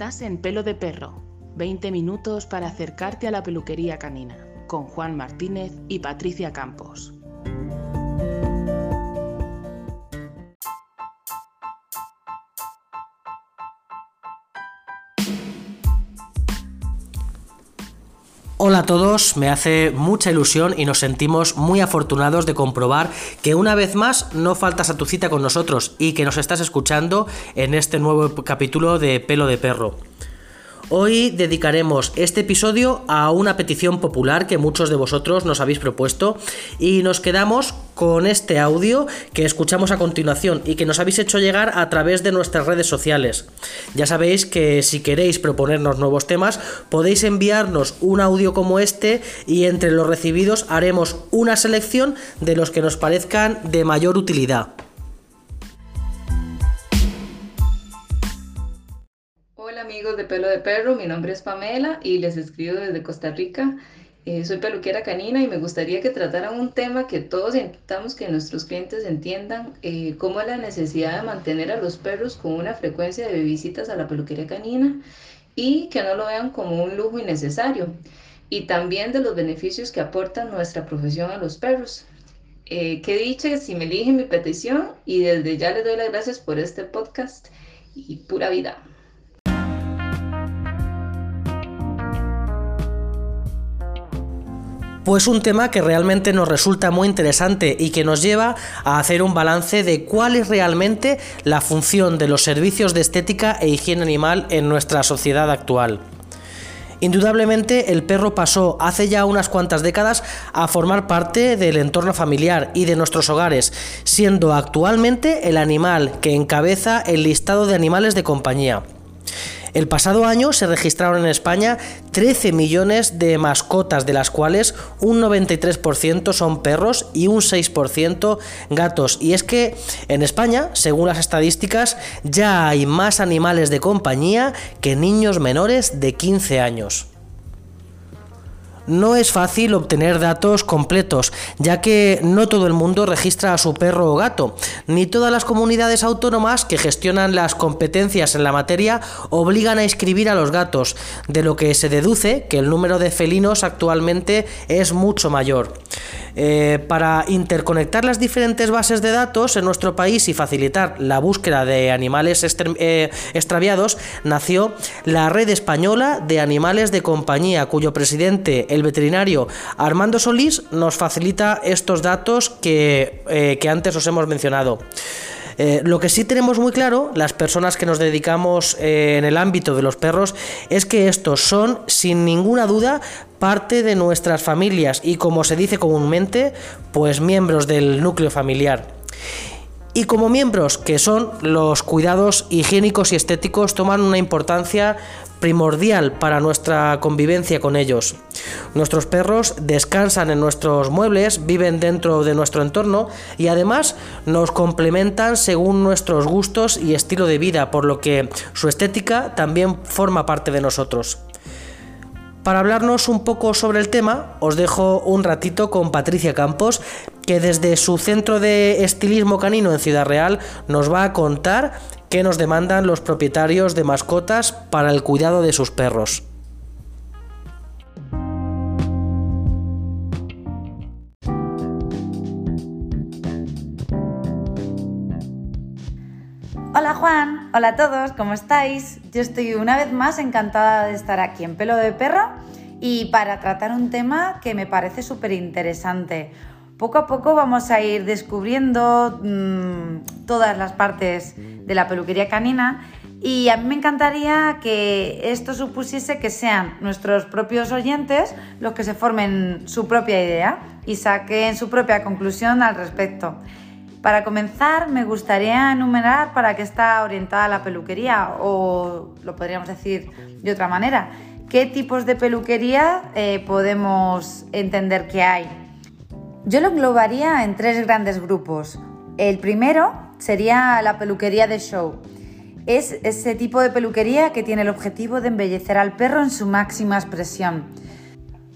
Estás en Pelo de Perro, 20 minutos para acercarte a la peluquería canina, con Juan Martínez y Patricia Campos. Hola a todos, me hace mucha ilusión y nos sentimos muy afortunados de comprobar que una vez más no faltas a tu cita con nosotros y que nos estás escuchando en este nuevo capítulo de Pelo de Perro. Hoy dedicaremos este episodio a una petición popular que muchos de vosotros nos habéis propuesto y nos quedamos con este audio que escuchamos a continuación y que nos habéis hecho llegar a través de nuestras redes sociales. Ya sabéis que si queréis proponernos nuevos temas podéis enviarnos un audio como este y entre los recibidos haremos una selección de los que nos parezcan de mayor utilidad. De Pelo de Perro, mi nombre es Pamela y les escribo desde Costa Rica. Eh, soy peluquera canina y me gustaría que trataran un tema que todos intentamos que nuestros clientes entiendan, eh, como la necesidad de mantener a los perros con una frecuencia de visitas a la peluquería canina y que no lo vean como un lujo innecesario. Y también de los beneficios que aporta nuestra profesión a los perros. Eh, qué dicha si me eligen mi petición y desde ya les doy las gracias por este podcast y pura vida. Pues un tema que realmente nos resulta muy interesante y que nos lleva a hacer un balance de cuál es realmente la función de los servicios de estética e higiene animal en nuestra sociedad actual. Indudablemente el perro pasó hace ya unas cuantas décadas a formar parte del entorno familiar y de nuestros hogares, siendo actualmente el animal que encabeza el listado de animales de compañía. El pasado año se registraron en España 13 millones de mascotas, de las cuales un 93% son perros y un 6% gatos. Y es que en España, según las estadísticas, ya hay más animales de compañía que niños menores de 15 años. No es fácil obtener datos completos, ya que no todo el mundo registra a su perro o gato, ni todas las comunidades autónomas que gestionan las competencias en la materia obligan a inscribir a los gatos, de lo que se deduce que el número de felinos actualmente es mucho mayor. Eh, para interconectar las diferentes bases de datos en nuestro país y facilitar la búsqueda de animales eh, extraviados, nació la Red Española de Animales de Compañía, cuyo presidente, el veterinario Armando Solís, nos facilita estos datos que, eh, que antes os hemos mencionado. Eh, lo que sí tenemos muy claro, las personas que nos dedicamos eh, en el ámbito de los perros, es que estos son, sin ninguna duda, parte de nuestras familias y, como se dice comúnmente, pues miembros del núcleo familiar. Y como miembros que son los cuidados higiénicos y estéticos toman una importancia primordial para nuestra convivencia con ellos. Nuestros perros descansan en nuestros muebles, viven dentro de nuestro entorno y además nos complementan según nuestros gustos y estilo de vida, por lo que su estética también forma parte de nosotros. Para hablarnos un poco sobre el tema, os dejo un ratito con Patricia Campos, que desde su centro de estilismo canino en Ciudad Real nos va a contar qué nos demandan los propietarios de mascotas para el cuidado de sus perros. Hola Juan, hola a todos, ¿cómo estáis? Yo estoy una vez más encantada de estar aquí en Pelo de Perro y para tratar un tema que me parece súper interesante. Poco a poco vamos a ir descubriendo mm, todas las partes de la peluquería canina y a mí me encantaría que esto supusiese que sean nuestros propios oyentes los que se formen su propia idea y saquen su propia conclusión al respecto. Para comenzar, me gustaría enumerar para qué está orientada la peluquería, o lo podríamos decir de otra manera, qué tipos de peluquería eh, podemos entender que hay. Yo lo englobaría en tres grandes grupos. El primero sería la peluquería de show. Es ese tipo de peluquería que tiene el objetivo de embellecer al perro en su máxima expresión.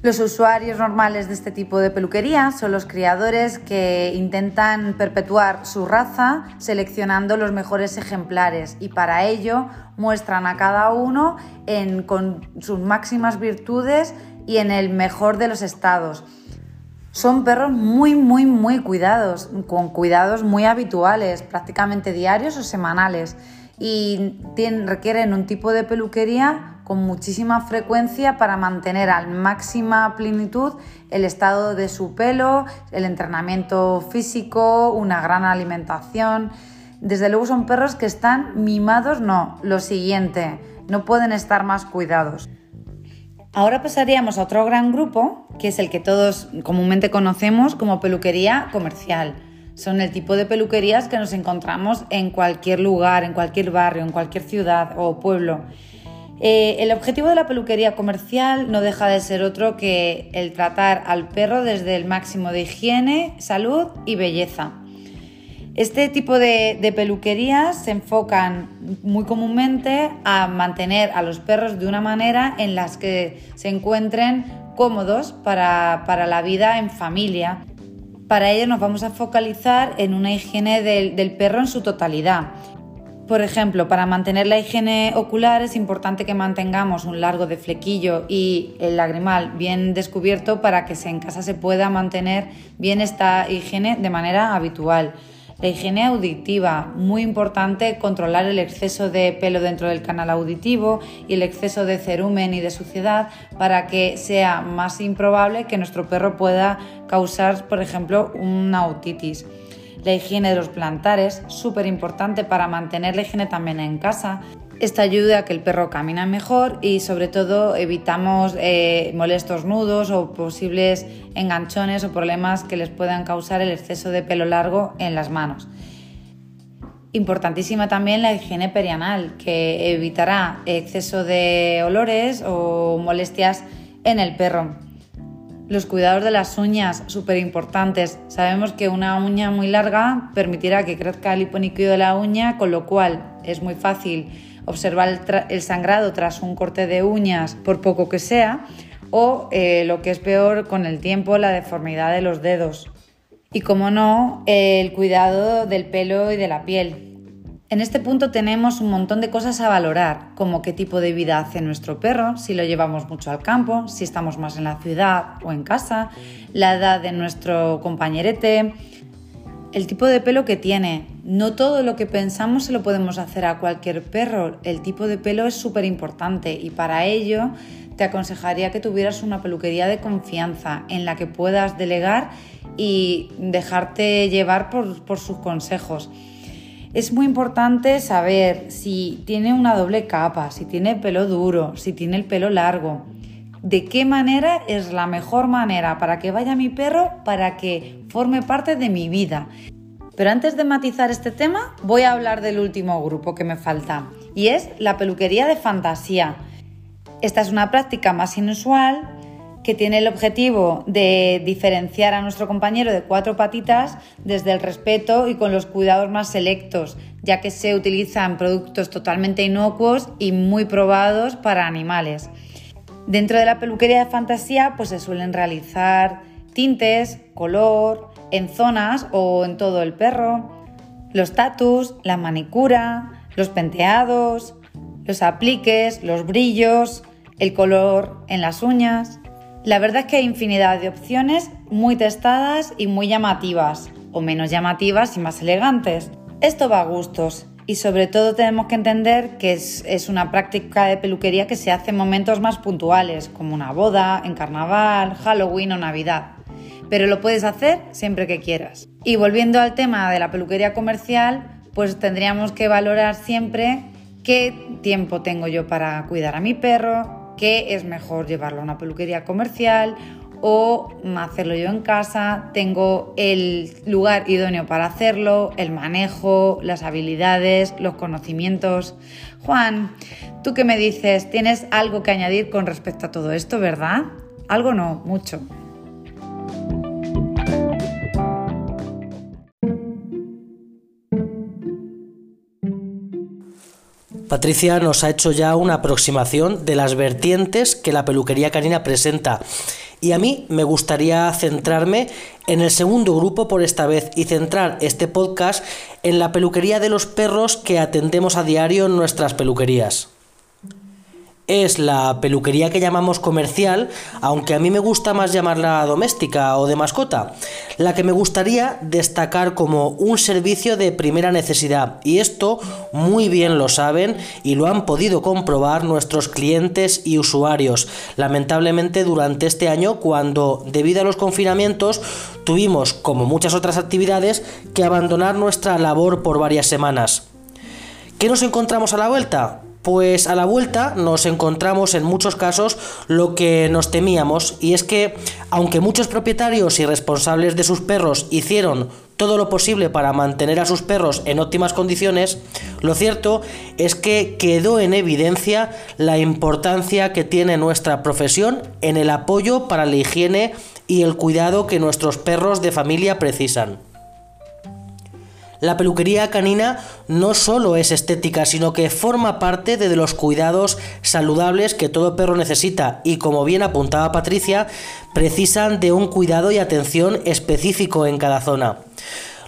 Los usuarios normales de este tipo de peluquería son los criadores que intentan perpetuar su raza seleccionando los mejores ejemplares y para ello muestran a cada uno con sus máximas virtudes y en el mejor de los estados. Son perros muy, muy, muy cuidados, con cuidados muy habituales, prácticamente diarios o semanales, y requieren un tipo de peluquería con muchísima frecuencia para mantener al máxima plenitud el estado de su pelo, el entrenamiento físico, una gran alimentación. Desde luego son perros que están mimados, no, lo siguiente, no pueden estar más cuidados. Ahora pasaríamos a otro gran grupo, que es el que todos comúnmente conocemos como peluquería comercial. Son el tipo de peluquerías que nos encontramos en cualquier lugar, en cualquier barrio, en cualquier ciudad o pueblo eh, el objetivo de la peluquería comercial no deja de ser otro que el tratar al perro desde el máximo de higiene, salud y belleza. Este tipo de, peluquerías se enfocan muy comúnmente a mantener a los perros de una manera en las que se encuentren cómodos para, la vida en familia. Para ello nos vamos a focalizar en una higiene del perro en su totalidad por ejemplo, para mantener la higiene ocular es importante que mantengamos un largo de flequillo y el lagrimal bien descubierto para que en casa se pueda mantener bien esta higiene de manera habitual. La higiene auditiva, muy importante controlar el exceso de pelo dentro del canal auditivo y el exceso de cerumen y de suciedad para que sea más improbable que nuestro perro pueda causar, por ejemplo, una otitis. La higiene de los plantares, súper importante para mantener la higiene también en casa. Esta ayuda a que el perro camine mejor y sobre todo evitamos eh, molestos nudos o posibles enganchones o problemas que les puedan causar el exceso de pelo largo en las manos. Importantísima también la higiene perianal, que evitará exceso de olores o molestias en el perro. Los cuidados de las uñas, súper importantes. Sabemos que una uña muy larga permitirá que crezca el hiponíquido de la uña, con lo cual es muy fácil observar el, sangrado tras un corte de uñas, por poco que sea, o eh, lo que es peor, con el tiempo, la deformidad de los dedos. Y como no, el cuidado del pelo y de la piel. En este punto tenemos un montón de cosas a valorar, como qué tipo de vida hace nuestro perro, si lo llevamos mucho al campo, si estamos más en la ciudad o en casa, la edad de nuestro compañerete, el tipo de pelo que tiene. No todo lo que pensamos se lo podemos hacer a cualquier perro, el tipo de pelo es súper importante y para ello te aconsejaría que tuvieras una peluquería de confianza en la que puedas delegar y dejarte llevar por, por sus consejos. Es muy importante saber si tiene una doble capa, si tiene pelo duro, si tiene el pelo largo. De qué manera es la mejor manera para que vaya mi perro para que forme parte de mi vida. Pero antes de matizar este tema, voy a hablar del último grupo que me falta, y es la peluquería de fantasía. Esta es una práctica más inusual que tiene el objetivo de diferenciar a nuestro compañero de cuatro patitas desde el respeto y con los cuidados más selectos, ya que se utilizan productos totalmente inocuos y muy probados para animales. Dentro de la peluquería de fantasía pues se suelen realizar tintes, color, en zonas o en todo el perro, los tatus, la manicura, los penteados, los apliques, los brillos, el color en las uñas. La verdad es que hay infinidad de opciones muy testadas y muy llamativas, o menos llamativas y más elegantes. Esto va a gustos y sobre todo tenemos que entender que es, una práctica de peluquería que se hace en momentos más puntuales, como una boda, en carnaval, Halloween o Navidad. Pero lo puedes hacer siempre que quieras. Y volviendo al tema de la peluquería comercial, pues tendríamos que valorar siempre qué tiempo tengo yo para cuidar a mi perro, que es mejor llevarlo a una peluquería comercial o hacerlo yo en casa, tengo el lugar idóneo para hacerlo, el manejo, las habilidades, los conocimientos. Juan, ¿tú qué me dices? ¿Tienes algo que añadir con respecto a todo esto, verdad? Algo no, mucho. Patricia nos ha hecho ya una aproximación de las vertientes que la peluquería canina presenta. Y a mí me gustaría centrarme en el segundo grupo por esta vez y centrar este podcast en la peluquería de los perros que atendemos a diario en nuestras peluquerías es la peluquería que llamamos comercial, aunque a mí me gusta más llamarla doméstica o de mascota, la que me gustaría destacar como un servicio de primera necesidad. Y esto muy bien lo saben y lo han podido comprobar nuestros clientes y usuarios. Lamentablemente durante este año, cuando debido a los confinamientos tuvimos, como muchas otras actividades, que abandonar nuestra labor por varias semanas. ¿Qué nos encontramos a la vuelta? Pues a la vuelta nos encontramos en muchos casos lo que nos temíamos y es que aunque muchos propietarios y responsables de sus perros hicieron todo lo posible para mantener a sus perros en óptimas condiciones, lo cierto es que quedó en evidencia la importancia que tiene nuestra profesión en el apoyo para la higiene y el cuidado que nuestros perros de familia precisan. La peluquería canina no solo es estética, sino que forma parte de los cuidados saludables que todo perro necesita y como bien apuntaba Patricia, precisan de un cuidado y atención específico en cada zona.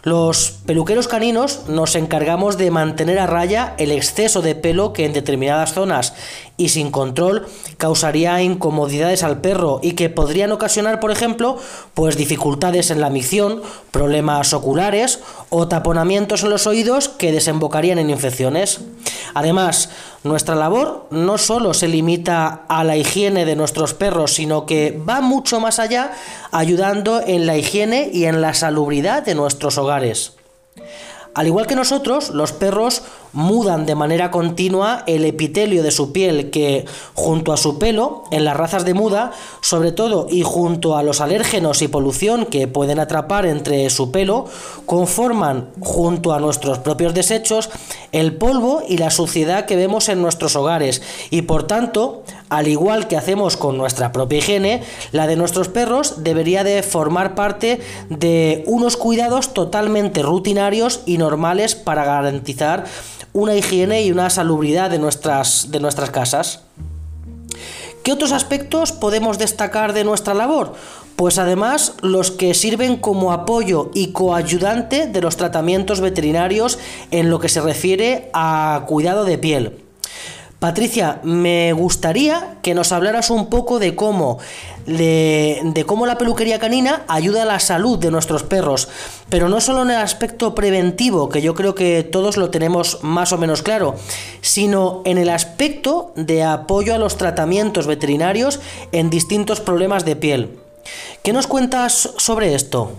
Los peluqueros caninos nos encargamos de mantener a raya el exceso de pelo que en determinadas zonas y sin control causaría incomodidades al perro y que podrían ocasionar, por ejemplo, pues dificultades en la micción, problemas oculares o taponamientos en los oídos que desembocarían en infecciones. Además, nuestra labor no solo se limita a la higiene de nuestros perros, sino que va mucho más allá, ayudando en la higiene y en la salubridad de nuestros hogares. Al igual que nosotros, los perros mudan de manera continua el epitelio de su piel que, junto a su pelo, en las razas de muda, sobre todo y junto a los alérgenos y polución que pueden atrapar entre su pelo, conforman, junto a nuestros propios desechos, el polvo y la suciedad que vemos en nuestros hogares. Y por tanto, al igual que hacemos con nuestra propia higiene, la de nuestros perros debería de formar parte de unos cuidados totalmente rutinarios y normales para garantizar una higiene y una salubridad de nuestras, de nuestras casas. ¿Qué otros aspectos podemos destacar de nuestra labor? Pues además los que sirven como apoyo y coayudante de los tratamientos veterinarios en lo que se refiere a cuidado de piel. Patricia, me gustaría que nos hablaras un poco de cómo, de, cómo la peluquería canina ayuda a la salud de nuestros perros, pero no solo en el aspecto preventivo, que yo creo que todos lo tenemos más o menos claro, sino en el aspecto de apoyo a los tratamientos veterinarios en distintos problemas de piel. ¿Qué nos cuentas sobre esto?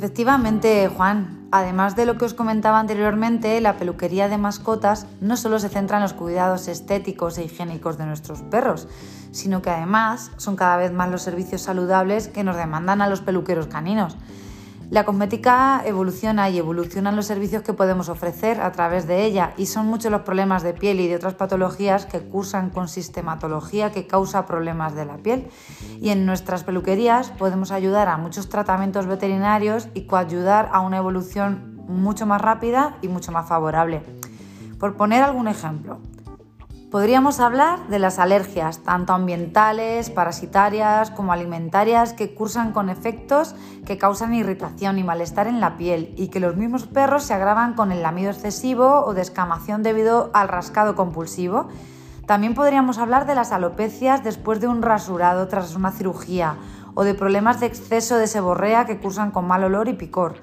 Efectivamente, Juan, además de lo que os comentaba anteriormente, la peluquería de mascotas no solo se centra en los cuidados estéticos e higiénicos de nuestros perros, sino que además son cada vez más los servicios saludables que nos demandan a los peluqueros caninos. La cosmética evoluciona y evolucionan los servicios que podemos ofrecer a través de ella y son muchos los problemas de piel y de otras patologías que cursan con sistematología que causa problemas de la piel. Y en nuestras peluquerías podemos ayudar a muchos tratamientos veterinarios y coayudar a una evolución mucho más rápida y mucho más favorable. Por poner algún ejemplo, Podríamos hablar de las alergias, tanto ambientales, parasitarias como alimentarias, que cursan con efectos que causan irritación y malestar en la piel y que los mismos perros se agravan con el lamido excesivo o descamación debido al rascado compulsivo. También podríamos hablar de las alopecias después de un rasurado tras una cirugía o de problemas de exceso de seborrea que cursan con mal olor y picor.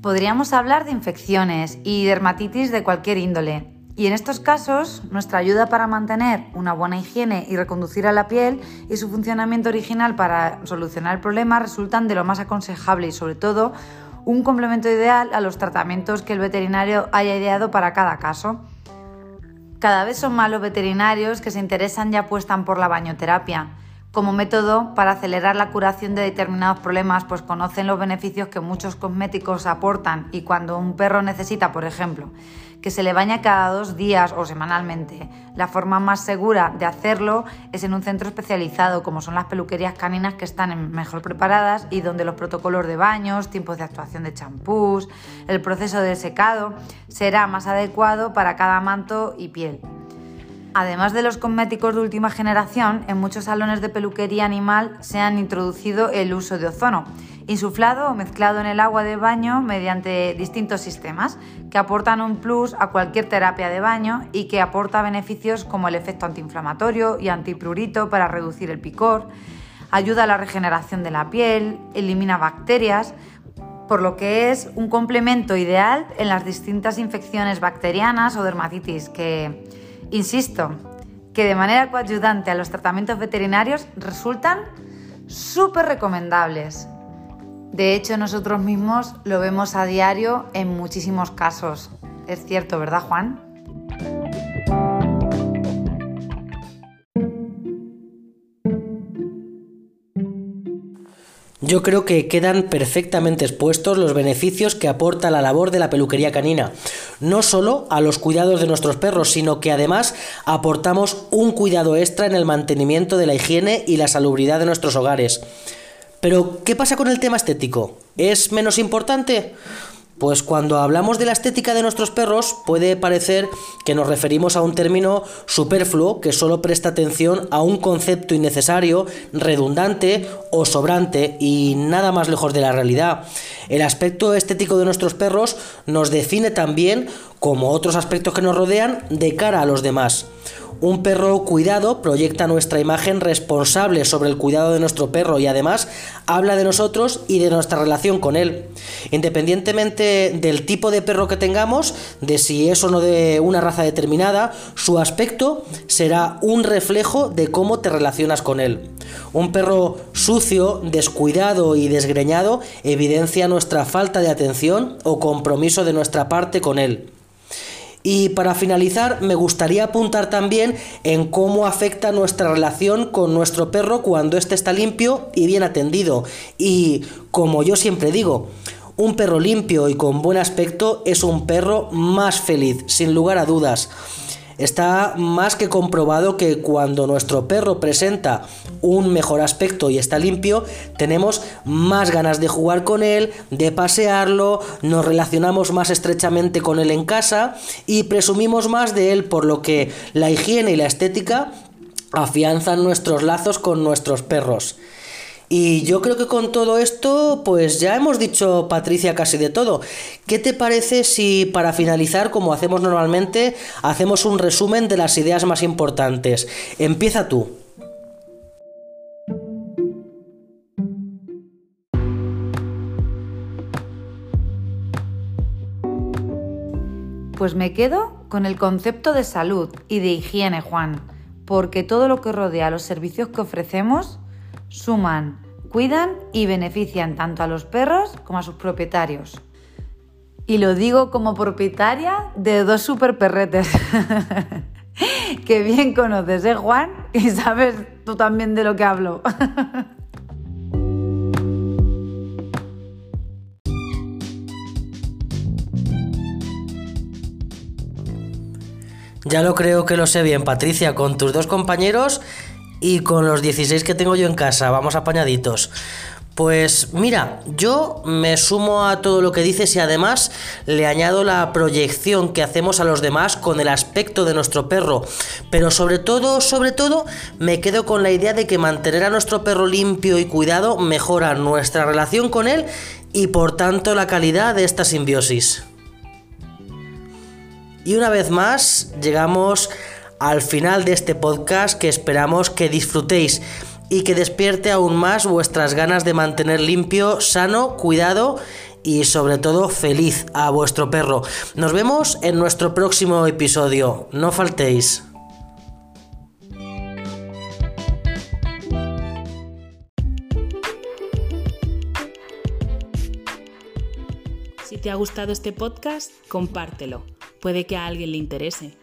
Podríamos hablar de infecciones y dermatitis de cualquier índole, y en estos casos, nuestra ayuda para mantener una buena higiene y reconducir a la piel y su funcionamiento original para solucionar el problema resultan de lo más aconsejable y sobre todo un complemento ideal a los tratamientos que el veterinario haya ideado para cada caso. Cada vez son más los veterinarios que se interesan y apuestan por la bañoterapia, Como método para acelerar la curación de determinados problemas, pues conocen los beneficios que muchos cosméticos aportan y cuando un perro necesita, por ejemplo, que se le baña cada dos días o semanalmente, la forma más segura de hacerlo es en un centro especializado, como son las peluquerías caninas que están mejor preparadas y donde los protocolos de baños, tiempos de actuación de champús, el proceso de secado será más adecuado para cada manto y piel. Además de los cosméticos de última generación, en muchos salones de peluquería animal se han introducido el uso de ozono, insuflado o mezclado en el agua de baño mediante distintos sistemas que aportan un plus a cualquier terapia de baño y que aporta beneficios como el efecto antiinflamatorio y antiprurito para reducir el picor, ayuda a la regeneración de la piel, elimina bacterias, por lo que es un complemento ideal en las distintas infecciones bacterianas o dermatitis que Insisto, que de manera coayudante a los tratamientos veterinarios resultan súper recomendables. De hecho, nosotros mismos lo vemos a diario en muchísimos casos. Es cierto, ¿verdad, Juan? Yo creo que quedan perfectamente expuestos los beneficios que aporta la labor de la peluquería canina, no solo a los cuidados de nuestros perros, sino que además aportamos un cuidado extra en el mantenimiento de la higiene y la salubridad de nuestros hogares. Pero, ¿qué pasa con el tema estético? ¿Es menos importante? Pues cuando hablamos de la estética de nuestros perros puede parecer que nos referimos a un término superfluo que solo presta atención a un concepto innecesario, redundante o sobrante y nada más lejos de la realidad. El aspecto estético de nuestros perros nos define también, como otros aspectos que nos rodean, de cara a los demás. Un perro cuidado proyecta nuestra imagen responsable sobre el cuidado de nuestro perro y además habla de nosotros y de nuestra relación con él. Independientemente del tipo de perro que tengamos, de si es o no de una raza determinada, su aspecto será un reflejo de cómo te relacionas con él. Un perro sucio, descuidado y desgreñado evidencia nuestra falta de atención o compromiso de nuestra parte con él. Y para finalizar, me gustaría apuntar también en cómo afecta nuestra relación con nuestro perro cuando éste está limpio y bien atendido. Y como yo siempre digo, un perro limpio y con buen aspecto es un perro más feliz, sin lugar a dudas. Está más que comprobado que cuando nuestro perro presenta un mejor aspecto y está limpio, tenemos más ganas de jugar con él, de pasearlo, nos relacionamos más estrechamente con él en casa y presumimos más de él, por lo que la higiene y la estética afianzan nuestros lazos con nuestros perros. Y yo creo que con todo esto, pues ya hemos dicho, Patricia, casi de todo. ¿Qué te parece si para finalizar, como hacemos normalmente, hacemos un resumen de las ideas más importantes? Empieza tú. Pues me quedo con el concepto de salud y de higiene, Juan, porque todo lo que rodea los servicios que ofrecemos suman, cuidan y benefician tanto a los perros como a sus propietarios. Y lo digo como propietaria de dos super perretes. que bien conoces, ¿eh, Juan? Y sabes tú también de lo que hablo. ya lo creo que lo sé bien, Patricia. Con tus dos compañeros y con los 16 que tengo yo en casa, vamos apañaditos. Pues mira, yo me sumo a todo lo que dices y además le añado la proyección que hacemos a los demás con el aspecto de nuestro perro. Pero sobre todo, sobre todo, me quedo con la idea de que mantener a nuestro perro limpio y cuidado mejora nuestra relación con él y por tanto la calidad de esta simbiosis. Y una vez más, llegamos al final de este podcast que esperamos que disfrutéis y que despierte aún más vuestras ganas de mantener limpio, sano, cuidado y sobre todo feliz a vuestro perro. Nos vemos en nuestro próximo episodio. No faltéis. Si te ha gustado este podcast, compártelo. Puede que a alguien le interese.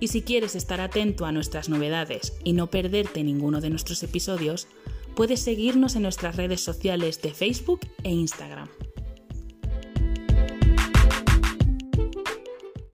Y si quieres estar atento a nuestras novedades y no perderte ninguno de nuestros episodios, puedes seguirnos en nuestras redes sociales de Facebook e Instagram.